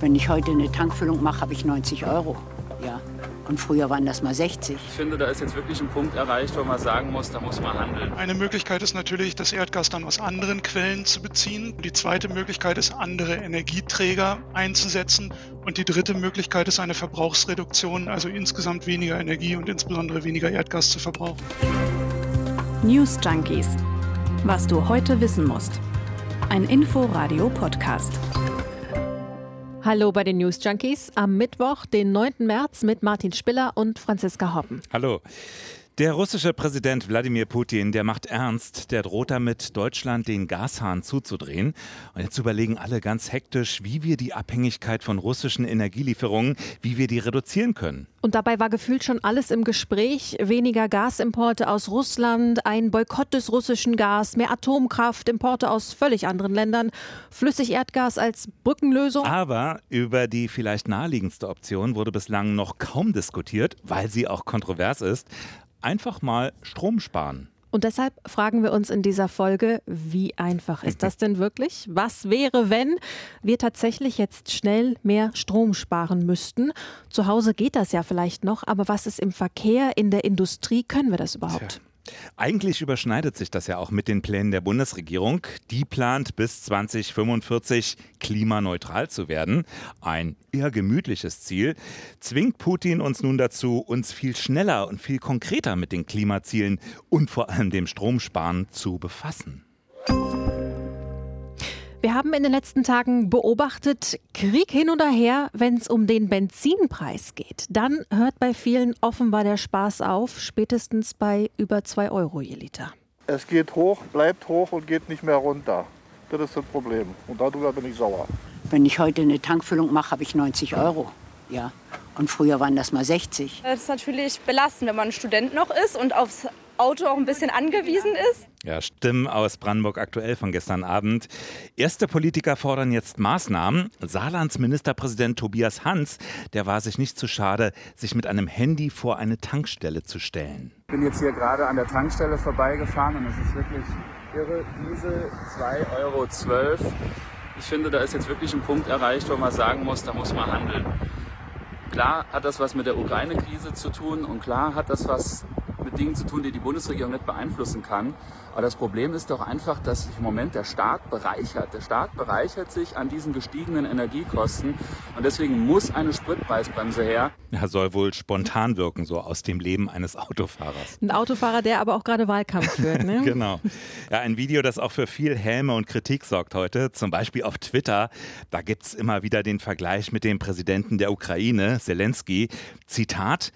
Wenn ich heute eine Tankfüllung mache, habe ich 90 Euro. Ja. Und früher waren das mal 60. Ich finde, da ist jetzt wirklich ein Punkt erreicht, wo man sagen muss, da muss man handeln. Eine Möglichkeit ist natürlich, das Erdgas dann aus anderen Quellen zu beziehen. Die zweite Möglichkeit ist, andere Energieträger einzusetzen. Und die dritte Möglichkeit ist eine Verbrauchsreduktion, also insgesamt weniger Energie und insbesondere weniger Erdgas zu verbrauchen. News Junkies. Was du heute wissen musst. Ein Info-Radio-Podcast. Hallo bei den News Junkies am Mittwoch, den 9. März mit Martin Spiller und Franziska Hoppen. Hallo. Der russische Präsident Wladimir Putin, der macht ernst, der droht damit, Deutschland den Gashahn zuzudrehen. Und jetzt überlegen alle ganz hektisch, wie wir die Abhängigkeit von russischen Energielieferungen, wie wir die reduzieren können. Und dabei war gefühlt schon alles im Gespräch. Weniger Gasimporte aus Russland, ein Boykott des russischen Gas, mehr Atomkraft, Importe aus völlig anderen Ländern, Flüssigerdgas als Brückenlösung. Aber über die vielleicht naheliegendste Option wurde bislang noch kaum diskutiert, weil sie auch kontrovers ist einfach mal Strom sparen. Und deshalb fragen wir uns in dieser Folge, wie einfach ist das denn wirklich? Was wäre, wenn wir tatsächlich jetzt schnell mehr Strom sparen müssten? Zu Hause geht das ja vielleicht noch, aber was ist im Verkehr, in der Industrie? Können wir das überhaupt? Tja. Eigentlich überschneidet sich das ja auch mit den Plänen der Bundesregierung. Die plant bis 2045 klimaneutral zu werden. Ein eher gemütliches Ziel. Zwingt Putin uns nun dazu, uns viel schneller und viel konkreter mit den Klimazielen und vor allem dem Stromsparen zu befassen. Wir haben in den letzten Tagen beobachtet, Krieg hin oder her, wenn es um den Benzinpreis geht. Dann hört bei vielen offenbar der Spaß auf, spätestens bei über 2 Euro je Liter. Es geht hoch, bleibt hoch und geht nicht mehr runter. Das ist das Problem. Und darüber bin ich sauer. Wenn ich heute eine Tankfüllung mache, habe ich 90 Euro. Ja. Und früher waren das mal 60. Das ist natürlich belastend, wenn man Student noch ist und aufs Auto auch ein bisschen angewiesen ist. Ja, Stimmen aus Brandenburg aktuell von gestern Abend. Erste Politiker fordern jetzt Maßnahmen. Saarlands Ministerpräsident Tobias Hans, der war sich nicht zu schade, sich mit einem Handy vor eine Tankstelle zu stellen. Ich bin jetzt hier gerade an der Tankstelle vorbeigefahren und es ist wirklich irre. Diese 2,12 Euro. Ich finde, da ist jetzt wirklich ein Punkt erreicht, wo man sagen muss, da muss man handeln. Klar hat das was mit der Ukraine-Krise zu tun und klar hat das was mit Dingen zu tun, die die Bundesregierung nicht beeinflussen kann. Aber das Problem ist doch einfach, dass sich im Moment der Staat bereichert. Der Staat bereichert sich an diesen gestiegenen Energiekosten und deswegen muss eine Spritpreisbremse her. Ja, soll wohl spontan wirken, so aus dem Leben eines Autofahrers. Ein Autofahrer, der aber auch gerade Wahlkampf führt, ne? genau. Ja, ein Video, das auch für viel Häme und Kritik sorgt heute, zum Beispiel auf Twitter. Da gibt es immer wieder den Vergleich mit dem Präsidenten der Ukraine, Zelensky. Zitat,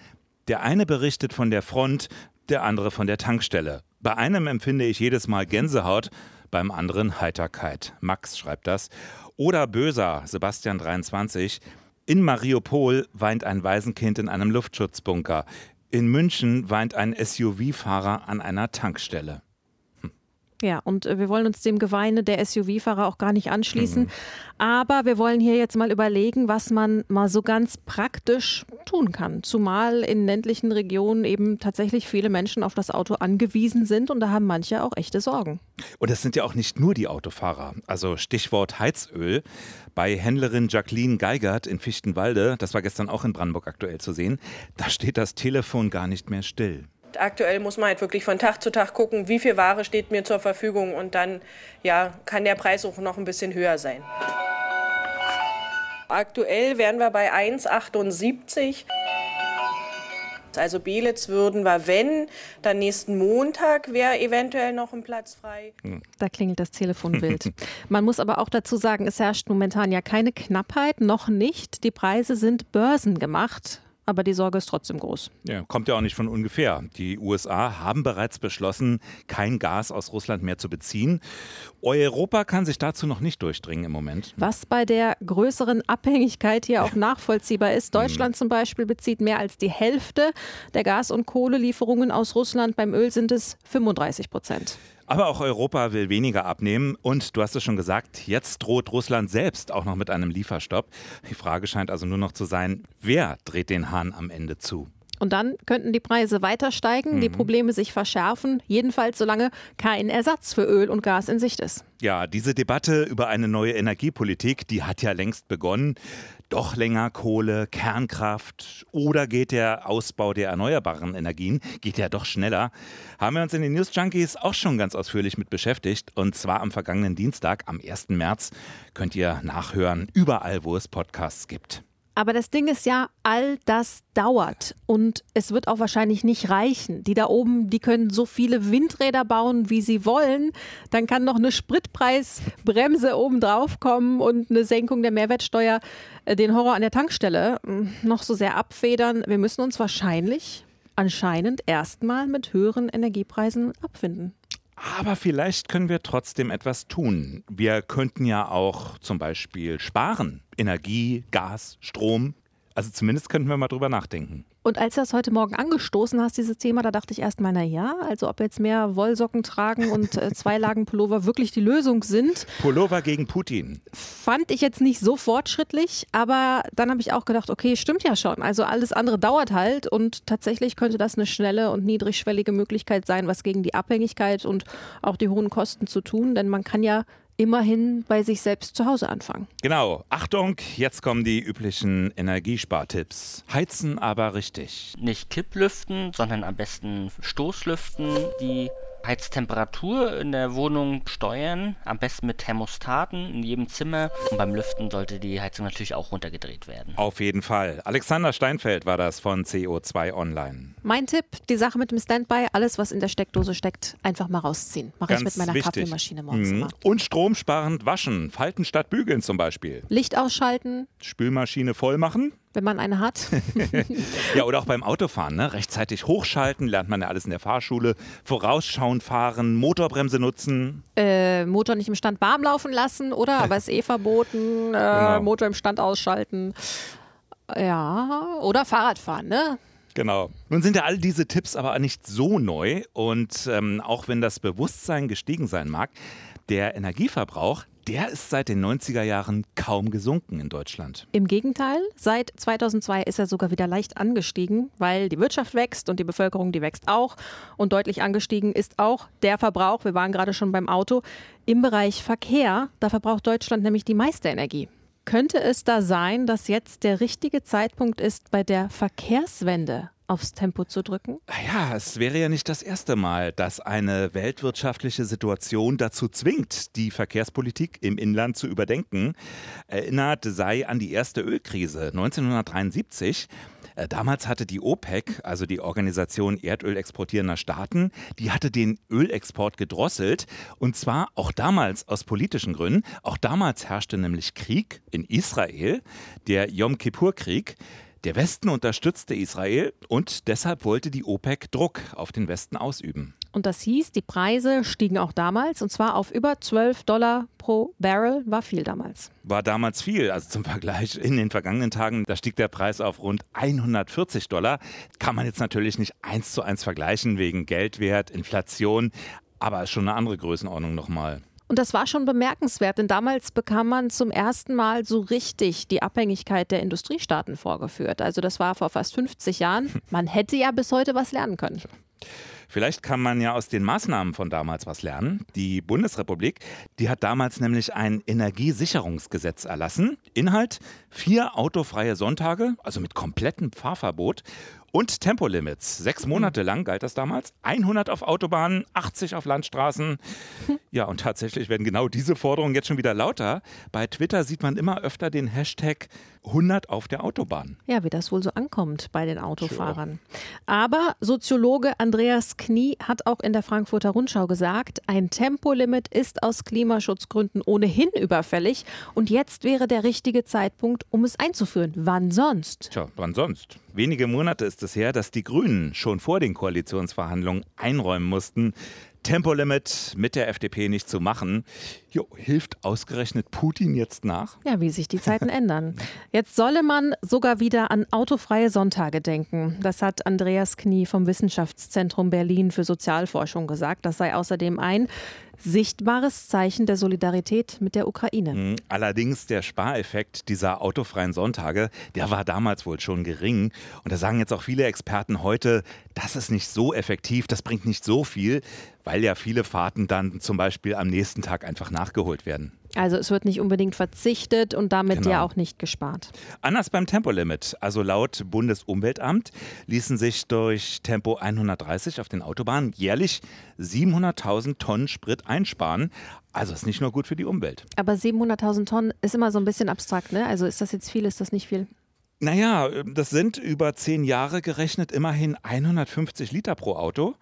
der eine berichtet von der Front, der andere von der Tankstelle. Bei einem empfinde ich jedes Mal Gänsehaut, beim anderen Heiterkeit. Max schreibt das. Oder böser, Sebastian 23. In Mariupol weint ein Waisenkind in einem Luftschutzbunker. In München weint ein SUV-Fahrer an einer Tankstelle. Ja, und äh, wir wollen uns dem Geweine der SUV-Fahrer auch gar nicht anschließen. Mhm. Aber wir wollen hier jetzt mal überlegen, was man mal so ganz praktisch tun kann. Zumal in ländlichen Regionen eben tatsächlich viele Menschen auf das Auto angewiesen sind und da haben manche auch echte Sorgen. Und es sind ja auch nicht nur die Autofahrer. Also Stichwort Heizöl. Bei Händlerin Jacqueline Geigert in Fichtenwalde, das war gestern auch in Brandenburg aktuell zu sehen, da steht das Telefon gar nicht mehr still. Aktuell muss man halt wirklich von Tag zu Tag gucken, wie viel Ware steht mir zur Verfügung und dann ja, kann der Preis auch noch ein bisschen höher sein. Aktuell wären wir bei 1,78. Also Belitz würden wir, wenn, dann nächsten Montag wäre eventuell noch ein Platz frei. Hm. Da klingelt das Telefon wild. Man muss aber auch dazu sagen, es herrscht momentan ja keine Knappheit, noch nicht. Die Preise sind börsengemacht aber die Sorge ist trotzdem groß. Ja, kommt ja auch nicht von ungefähr. Die USA haben bereits beschlossen, kein Gas aus Russland mehr zu beziehen. Europa kann sich dazu noch nicht durchdringen im Moment. Was bei der größeren Abhängigkeit hier auch nachvollziehbar ist. Deutschland zum Beispiel bezieht mehr als die Hälfte der Gas- und Kohlelieferungen aus Russland. Beim Öl sind es 35 Prozent. Aber auch Europa will weniger abnehmen und du hast es schon gesagt, jetzt droht Russland selbst auch noch mit einem Lieferstopp. Die Frage scheint also nur noch zu sein, wer dreht den Hahn am Ende zu? Und dann könnten die Preise weiter steigen, mhm. die Probleme sich verschärfen, jedenfalls solange kein Ersatz für Öl und Gas in Sicht ist. Ja, diese Debatte über eine neue Energiepolitik, die hat ja längst begonnen. Doch länger Kohle, Kernkraft oder geht der Ausbau der erneuerbaren Energien, geht ja doch schneller? Haben wir uns in den News Junkies auch schon ganz ausführlich mit beschäftigt. Und zwar am vergangenen Dienstag, am 1. März, könnt ihr nachhören, überall, wo es Podcasts gibt. Aber das Ding ist ja, all das dauert und es wird auch wahrscheinlich nicht reichen. Die da oben, die können so viele Windräder bauen, wie sie wollen. Dann kann noch eine Spritpreisbremse oben drauf kommen und eine Senkung der Mehrwertsteuer äh, den Horror an der Tankstelle hm, noch so sehr abfedern. Wir müssen uns wahrscheinlich anscheinend erstmal mit höheren Energiepreisen abfinden. Aber vielleicht können wir trotzdem etwas tun. Wir könnten ja auch zum Beispiel sparen. Energie, Gas, Strom. Also zumindest könnten wir mal drüber nachdenken. Und als du das heute Morgen angestoßen hast, dieses Thema, da dachte ich erst mal, na ja, also ob jetzt mehr Wollsocken tragen und äh, zwei Lagen Pullover wirklich die Lösung sind. Pullover gegen Putin. Fand ich jetzt nicht so fortschrittlich, aber dann habe ich auch gedacht, okay, stimmt ja schon. Also alles andere dauert halt und tatsächlich könnte das eine schnelle und niedrigschwellige Möglichkeit sein, was gegen die Abhängigkeit und auch die hohen Kosten zu tun, denn man kann ja immerhin bei sich selbst zu Hause anfangen. Genau. Achtung, jetzt kommen die üblichen Energiespartipps. Heizen aber richtig. Nicht Kipplüften, sondern am besten Stoßlüften, die Heiztemperatur in der Wohnung steuern, am besten mit Thermostaten in jedem Zimmer. Und beim Lüften sollte die Heizung natürlich auch runtergedreht werden. Auf jeden Fall. Alexander Steinfeld war das von CO2 Online. Mein Tipp, die Sache mit dem Standby, alles was in der Steckdose steckt, einfach mal rausziehen. Mache ich mit meiner wichtig. Kaffeemaschine morgens mhm. Und stromsparend waschen, falten statt bügeln zum Beispiel. Licht ausschalten. Spülmaschine voll machen wenn man eine hat. ja, oder auch beim Autofahren, ne? rechtzeitig hochschalten, lernt man ja alles in der Fahrschule. Vorausschauend fahren, Motorbremse nutzen. Äh, Motor nicht im Stand warm laufen lassen, oder? Aber ist eh verboten. Äh, genau. Motor im Stand ausschalten. Ja, oder Fahrradfahren, ne? Genau. Nun sind ja all diese Tipps aber nicht so neu und ähm, auch wenn das Bewusstsein gestiegen sein mag, der Energieverbrauch, der ist seit den 90er Jahren kaum gesunken in Deutschland. Im Gegenteil, seit 2002 ist er sogar wieder leicht angestiegen, weil die Wirtschaft wächst und die Bevölkerung, die wächst auch. Und deutlich angestiegen ist auch der Verbrauch, wir waren gerade schon beim Auto, im Bereich Verkehr. Da verbraucht Deutschland nämlich die meiste Energie. Könnte es da sein, dass jetzt der richtige Zeitpunkt ist, bei der Verkehrswende aufs Tempo zu drücken? Ja, es wäre ja nicht das erste Mal, dass eine weltwirtschaftliche Situation dazu zwingt, die Verkehrspolitik im Inland zu überdenken. Erinnert sei an die erste Ölkrise 1973. Äh, damals hatte die OPEC, also die Organisation Erdöl exportierender Staaten, die hatte den Ölexport gedrosselt. Und zwar auch damals aus politischen Gründen. Auch damals herrschte nämlich Krieg in Israel, der Yom Kippur-Krieg. Der Westen unterstützte Israel und deshalb wollte die OPEC Druck auf den Westen ausüben. Und das hieß, die Preise stiegen auch damals und zwar auf über 12 Dollar pro Barrel. War viel damals. War damals viel. Also zum Vergleich in den vergangenen Tagen, da stieg der Preis auf rund 140 Dollar. Kann man jetzt natürlich nicht eins zu eins vergleichen wegen Geldwert, Inflation, aber ist schon eine andere Größenordnung nochmal. Und das war schon bemerkenswert, denn damals bekam man zum ersten Mal so richtig die Abhängigkeit der Industriestaaten vorgeführt. Also das war vor fast 50 Jahren. Man hätte ja bis heute was lernen können. Vielleicht kann man ja aus den Maßnahmen von damals was lernen. Die Bundesrepublik, die hat damals nämlich ein Energiesicherungsgesetz erlassen. Inhalt vier autofreie Sonntage, also mit komplettem Fahrverbot und Tempolimits. Sechs Monate lang galt das damals. 100 auf Autobahnen, 80 auf Landstraßen. Ja, und tatsächlich werden genau diese Forderungen jetzt schon wieder lauter. Bei Twitter sieht man immer öfter den Hashtag 100 auf der Autobahn. Ja, wie das wohl so ankommt bei den Autofahrern. Aber Soziologe Andreas Knie hat auch in der Frankfurter Rundschau gesagt, ein Tempolimit ist aus Klimaschutzgründen ohnehin überfällig und jetzt wäre der richtige Zeitpunkt, um es einzuführen. Wann sonst? Tja, wann sonst? Wenige Monate ist es her, dass die Grünen schon vor den Koalitionsverhandlungen einräumen mussten, Tempolimit mit der FDP nicht zu machen. Jo, hilft ausgerechnet Putin jetzt nach? Ja, wie sich die Zeiten ändern. Jetzt solle man sogar wieder an autofreie Sonntage denken. Das hat Andreas Knie vom Wissenschaftszentrum Berlin für Sozialforschung gesagt. Das sei außerdem ein sichtbares Zeichen der Solidarität mit der Ukraine. Mhm. Allerdings der Spareffekt dieser autofreien Sonntage, der war damals wohl schon gering. Und da sagen jetzt auch viele Experten heute, das ist nicht so effektiv, das bringt nicht so viel, weil ja viele Fahrten dann zum Beispiel am nächsten Tag einfach nachgeholt werden. Also es wird nicht unbedingt verzichtet und damit Genau. ja auch nicht gespart. Anders beim Tempolimit. Also laut Bundesumweltamt ließen sich durch Tempo 130 auf den Autobahnen jährlich 700.000 Tonnen Sprit einsparen. Also ist nicht nur gut für die Umwelt. Aber 700.000 Tonnen ist immer so ein bisschen abstrakt, ne? Also ist das jetzt viel, ist das nicht viel? Naja, das sind über zehn Jahre gerechnet immerhin 150 Liter pro Auto.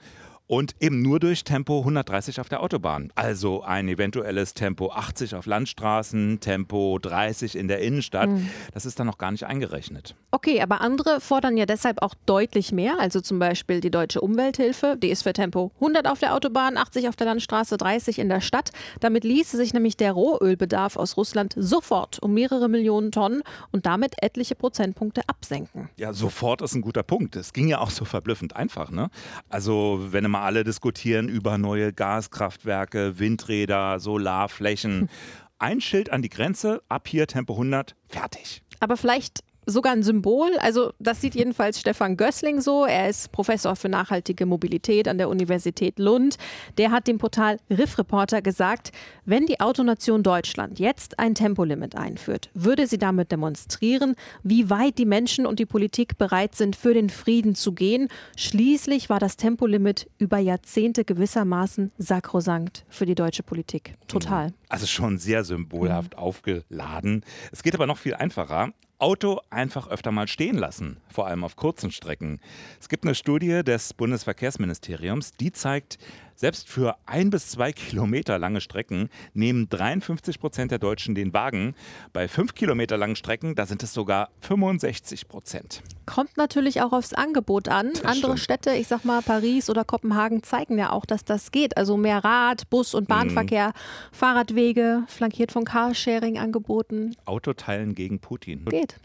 Und eben nur durch Tempo 130 auf der Autobahn. Also ein eventuelles Tempo 80 auf Landstraßen, Tempo 30 in der Innenstadt. Mhm. Das ist dann noch gar nicht eingerechnet. Okay, aber andere fordern ja deshalb auch deutlich mehr. Also zum Beispiel die Deutsche Umwelthilfe, die ist für Tempo 100 auf der Autobahn, 80 auf der Landstraße, 30 in der Stadt. Damit ließe sich nämlich der Rohölbedarf aus Russland sofort um mehrere Millionen Tonnen und damit etliche Prozentpunkte absenken. Ja, sofort ist ein guter Punkt. Es ging ja auch so verblüffend einfach. Ne? Also, wenn alle diskutieren über neue Gaskraftwerke, Windräder, Solarflächen. Ein Schild an die Grenze, ab hier Tempo 100, fertig. Aber vielleicht sogar ein Symbol. Also das sieht jedenfalls Stefan Gößling so. Er ist Professor für nachhaltige Mobilität an der Universität Lund. Der hat dem Portal Riff Reporter gesagt, wenn die Autonation Deutschland jetzt ein Tempolimit einführt, würde sie damit demonstrieren, wie weit die Menschen und die Politik bereit sind, für den Frieden zu gehen. Schließlich war das Tempolimit über Jahrzehnte gewissermaßen sakrosankt für die deutsche Politik. Total. Also schon sehr symbolhaft aufgeladen. Es geht aber noch viel einfacher. Auto einfach öfter mal stehen lassen, vor allem auf kurzen Strecken. Es gibt eine Studie des Bundesverkehrsministeriums, die zeigt, selbst für ein bis zwei Kilometer lange Strecken nehmen 53 Prozent der Deutschen den Wagen. Bei fünf Kilometer langen Strecken, da sind es sogar 65 Prozent. Kommt natürlich auch aufs Angebot an. Andere stimmt. Städte, ich sag mal Paris oder Kopenhagen, zeigen ja auch, dass das geht. Also mehr Rad, Bus- und Bahnverkehr, Fahrradwege, flankiert von Carsharing-Angeboten. Autoteilen gegen Putin. Geht.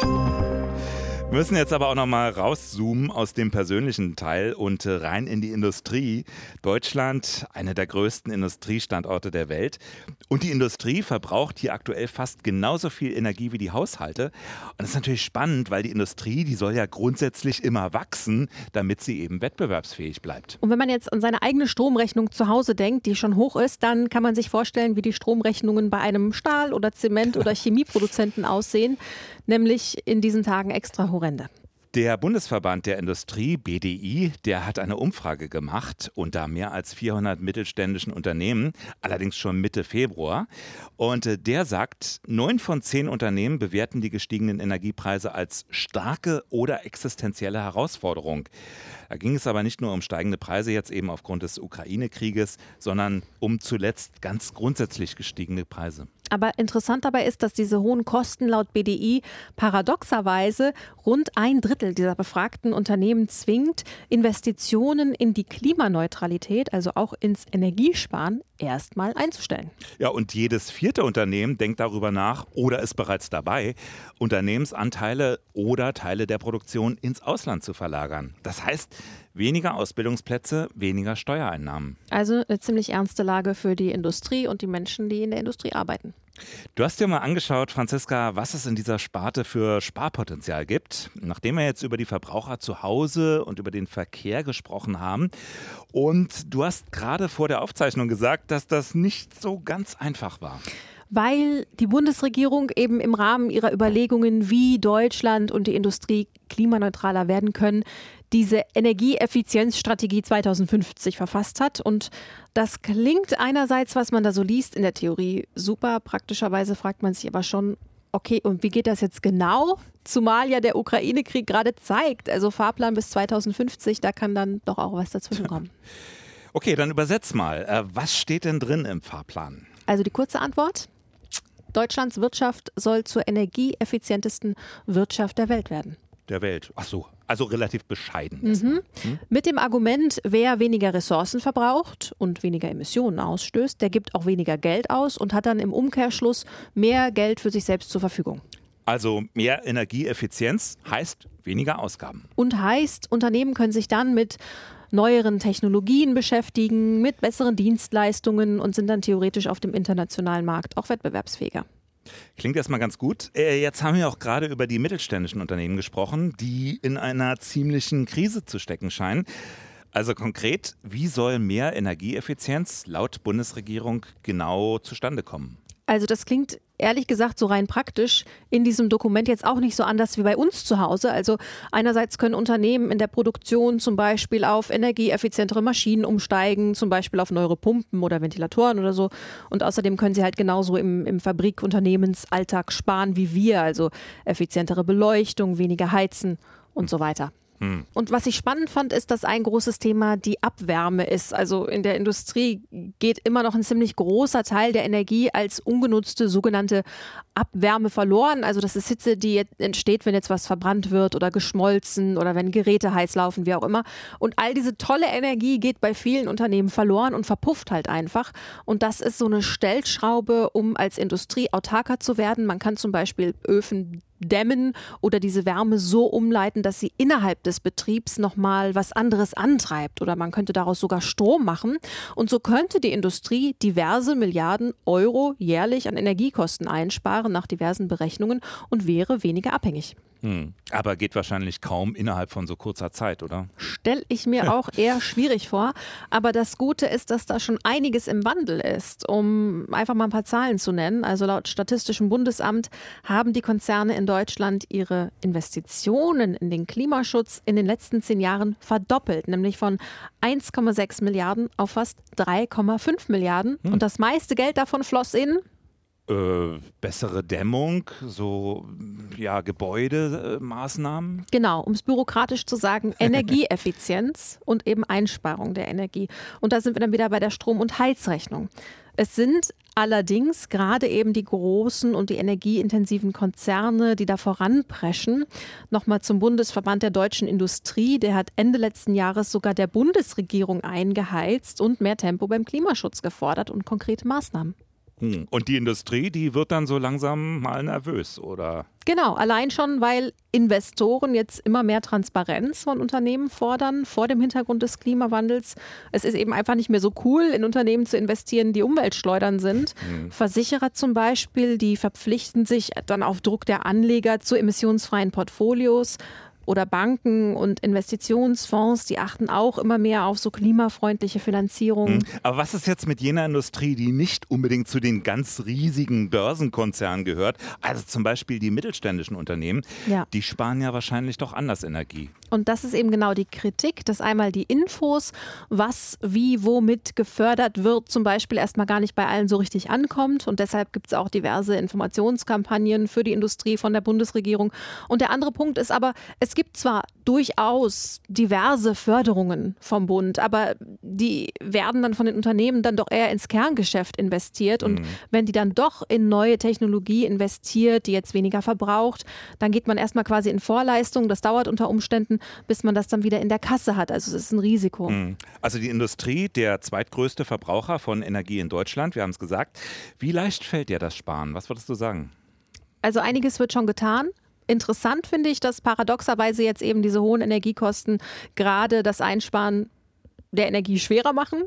Wir müssen jetzt aber auch noch mal rauszoomen aus dem persönlichen Teil und äh, rein in die Industrie. Deutschland, einer der größten Industriestandorte der Welt. Und die Industrie verbraucht hier aktuell fast genauso viel Energie wie die Haushalte. Und das ist natürlich spannend, weil die Industrie, die soll ja grundsätzlich immer wachsen, damit sie eben wettbewerbsfähig bleibt. Und wenn man jetzt an seine eigene Stromrechnung zu Hause denkt, die schon hoch ist, dann kann man sich vorstellen, wie die Stromrechnungen bei einem Stahl- oder Zement- oder Chemieproduzenten aussehen. Nämlich in diesen Tagen extra horrende. Der Bundesverband der Industrie, BDI, der hat eine Umfrage gemacht unter mehr als 400 mittelständischen Unternehmen, allerdings schon Mitte Februar. Und äh, der sagt, neun von zehn Unternehmen bewerten die gestiegenen Energiepreise als starke oder existenzielle Herausforderung. Da ging es aber nicht nur um steigende Preise jetzt eben aufgrund des Ukraine-Krieges, sondern um zuletzt ganz grundsätzlich gestiegene Preise. Aber interessant dabei ist, dass diese hohen Kosten laut BDI paradoxerweise rund ein Drittel dieser befragten Unternehmen zwingt, Investitionen in die Klimaneutralität, also auch ins Energiesparen, erstmal einzustellen. Ja, und jedes vierte Unternehmen denkt darüber nach oder ist bereits dabei, Unternehmensanteile oder Teile der Produktion ins Ausland zu verlagern. Das heißt, weniger Ausbildungsplätze, weniger Steuereinnahmen. Also eine ziemlich ernste Lage für die Industrie und die Menschen, die in der Industrie arbeiten. Du hast dir mal angeschaut, Franziska, was es in dieser Sparte für Sparpotenzial gibt. Nachdem wir jetzt über die Verbraucher zu Hause und über den Verkehr gesprochen haben. Und du hast gerade vor der Aufzeichnung gesagt, dass das nicht so ganz einfach war. Weil die Bundesregierung eben im Rahmen ihrer Überlegungen, wie Deutschland und die Industrie klimaneutraler werden können, diese Energieeffizienzstrategie 2050 verfasst hat. Und das klingt einerseits, was man da so liest, in der Theorie super. Praktischerweise fragt man sich aber schon, okay, und wie geht das jetzt genau? Zumal ja der Ukraine-Krieg gerade zeigt, also Fahrplan bis 2050, da kann dann doch auch was dazwischen kommen. Okay, dann übersetz mal. Äh, Was steht denn drin im Fahrplan? Also die kurze Antwort. Deutschlands Wirtschaft soll zur energieeffizientesten Wirtschaft der Welt werden. Der Welt. Ach so, also relativ bescheiden. Mhm. Mit dem Argument, wer weniger Ressourcen verbraucht und weniger Emissionen ausstößt, der gibt auch weniger Geld aus und hat dann im Umkehrschluss mehr Geld für sich selbst zur Verfügung. Also mehr Energieeffizienz heißt weniger Ausgaben. Und heißt, Unternehmen können sich dann mit neueren Technologien beschäftigen, mit besseren Dienstleistungen und sind dann theoretisch auf dem internationalen Markt auch wettbewerbsfähiger. Klingt erstmal ganz gut. Äh, jetzt haben wir auch gerade über die mittelständischen Unternehmen gesprochen, die in einer ziemlichen Krise zu stecken scheinen. Also konkret, wie soll mehr Energieeffizienz laut Bundesregierung genau zustande kommen? Also das klingt ehrlich gesagt so rein praktisch in diesem Dokument jetzt auch nicht so anders wie bei uns zu Hause. Also einerseits können Unternehmen in der Produktion zum Beispiel auf energieeffizientere Maschinen umsteigen, zum Beispiel auf neuere Pumpen oder Ventilatoren oder so. Und außerdem können sie halt genauso im, im Fabrikunternehmensalltag sparen wie wir, also effizientere Beleuchtung, weniger heizen und so weiter. Hm. Und was ich spannend fand, ist, dass ein großes Thema die Abwärme ist. Also in der Industrie geht immer noch ein ziemlich großer Teil der Energie als ungenutzte sogenannte Abwärme verloren. Also das ist Hitze, die entsteht, wenn jetzt was verbrannt wird oder geschmolzen oder wenn Geräte heiß laufen, wie auch immer. Und all diese tolle Energie geht bei vielen Unternehmen verloren und verpufft halt einfach. Und das ist so eine Stellschraube, um als Industrie autarker zu werden. Man kann zum Beispiel Öfen dämmen oder diese Wärme so umleiten, dass sie innerhalb des Betriebs nochmal was anderes antreibt oder man könnte daraus sogar Strom machen. Und so könnte die Industrie diverse Milliarden Euro jährlich an Energiekosten einsparen nach diversen Berechnungen und wäre weniger abhängig. Hm. Aber geht wahrscheinlich kaum innerhalb von so kurzer Zeit, oder? Stelle ich mir auch eher schwierig vor. Aber das Gute ist, dass da schon einiges im Wandel ist. Um einfach mal ein paar Zahlen zu nennen. Also laut Statistischem Bundesamt haben die Konzerne in Deutschland ihre Investitionen in den Klimaschutz in den letzten zehn Jahren verdoppelt. Nämlich von 1,6 Milliarden auf fast 3,5 Milliarden. Hm. Und das meiste Geld davon floss in äh, bessere Dämmung, so ja, Gebäudemaßnahmen? Genau, um es bürokratisch zu sagen, Energieeffizienz und eben Einsparung der Energie. Und da sind wir dann wieder bei der Strom- und Heizrechnung. Es sind allerdings gerade eben die großen und die energieintensiven Konzerne, die da voranpreschen. Nochmal zum Bundesverband der deutschen Industrie. Der hat Ende letzten Jahres sogar der Bundesregierung eingeheizt und mehr Tempo beim Klimaschutz gefordert und konkrete Maßnahmen. Hm. Und die Industrie, die wird dann so langsam mal nervös, oder? Genau, allein schon, weil Investoren jetzt immer mehr Transparenz von Unternehmen fordern vor dem Hintergrund des Klimawandels. Es ist eben einfach nicht mehr so cool, in Unternehmen zu investieren, die Umweltschleudern sind. Mhm. Versicherer zum Beispiel, die verpflichten sich dann auf Druck der Anleger zu emissionsfreien Portfolios oder Banken und Investitionsfonds, die achten auch immer mehr auf so klimafreundliche Finanzierung. Mhm. Aber was ist jetzt mit jener Industrie, die nicht unbedingt zu den ganz riesigen Börsenkonzernen gehört? Also zum Beispiel die mittelständischen Unternehmen, ja. die sparen ja wahrscheinlich doch anders Energie. Und das ist eben genau die Kritik, dass einmal die Infos, was wie womit gefördert wird, zum Beispiel erstmal gar nicht bei allen so richtig ankommt. Und deshalb gibt es auch diverse Informationskampagnen für die Industrie von der Bundesregierung. Und der andere Punkt ist aber, es gibt zwar durchaus diverse Förderungen vom Bund, aber die werden dann von den Unternehmen dann doch eher ins Kerngeschäft investiert. Und mhm. wenn die dann doch in neue Technologie investiert, die jetzt weniger verbraucht, dann geht man erstmal quasi in Vorleistung. Das dauert unter Umständen, bis man das dann wieder in der Kasse hat. Also es ist ein Risiko. Mhm. Also die Industrie, der zweitgrößte Verbraucher von Energie in Deutschland, wir haben es gesagt. Wie leicht fällt dir das Sparen? Was würdest du sagen? Also einiges wird schon getan. Interessant finde ich, dass paradoxerweise jetzt eben diese hohen Energiekosten gerade das Einsparen der Energie schwerer machen.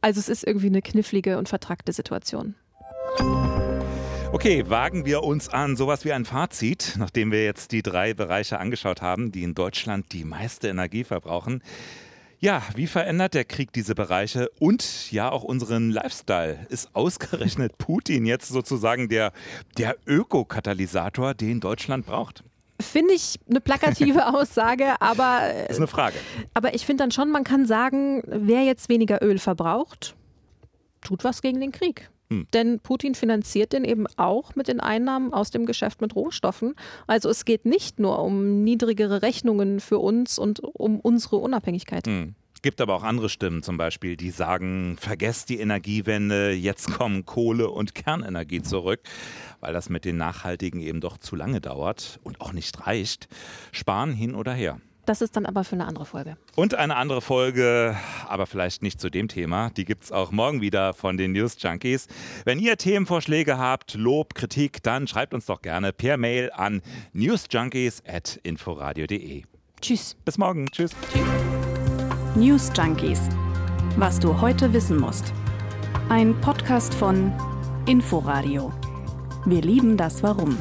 Also es ist irgendwie eine knifflige und vertrackte Situation. Okay, wagen wir uns an sowas wie ein Fazit, nachdem wir jetzt die drei Bereiche angeschaut haben, die in Deutschland die meiste Energie verbrauchen. Ja, wie verändert der Krieg diese Bereiche und ja auch unseren Lifestyle? Ist ausgerechnet Putin jetzt sozusagen der, der Ökokatalysator, den Deutschland braucht? Finde ich eine plakative Aussage, aber. Das ist eine Frage. Aber ich finde dann schon, man kann sagen, wer jetzt weniger Öl verbraucht, tut was gegen den Krieg. Hm. Denn Putin finanziert den eben auch mit den Einnahmen aus dem Geschäft mit Rohstoffen. Also es geht nicht nur um niedrigere Rechnungen für uns und um unsere Unabhängigkeit. Hm. Gibt aber auch andere Stimmen zum Beispiel, die sagen, vergesst die Energiewende, jetzt kommen Kohle und Kernenergie zurück, weil das mit den Nachhaltigen eben doch zu lange dauert und auch nicht reicht. Sparen hin oder her. Das ist dann aber für eine andere Folge. Und eine andere Folge, aber vielleicht nicht zu dem Thema, die gibt es auch morgen wieder von den News Junkies. Wenn ihr Themenvorschläge habt, Lob, Kritik, dann schreibt uns doch gerne per Mail an newsjunkies.inforadio.de. Tschüss. Bis morgen. Tschüss. Tschüss. News Junkies. Was du heute wissen musst. Ein Podcast von Inforadio. Wir lieben das Warum.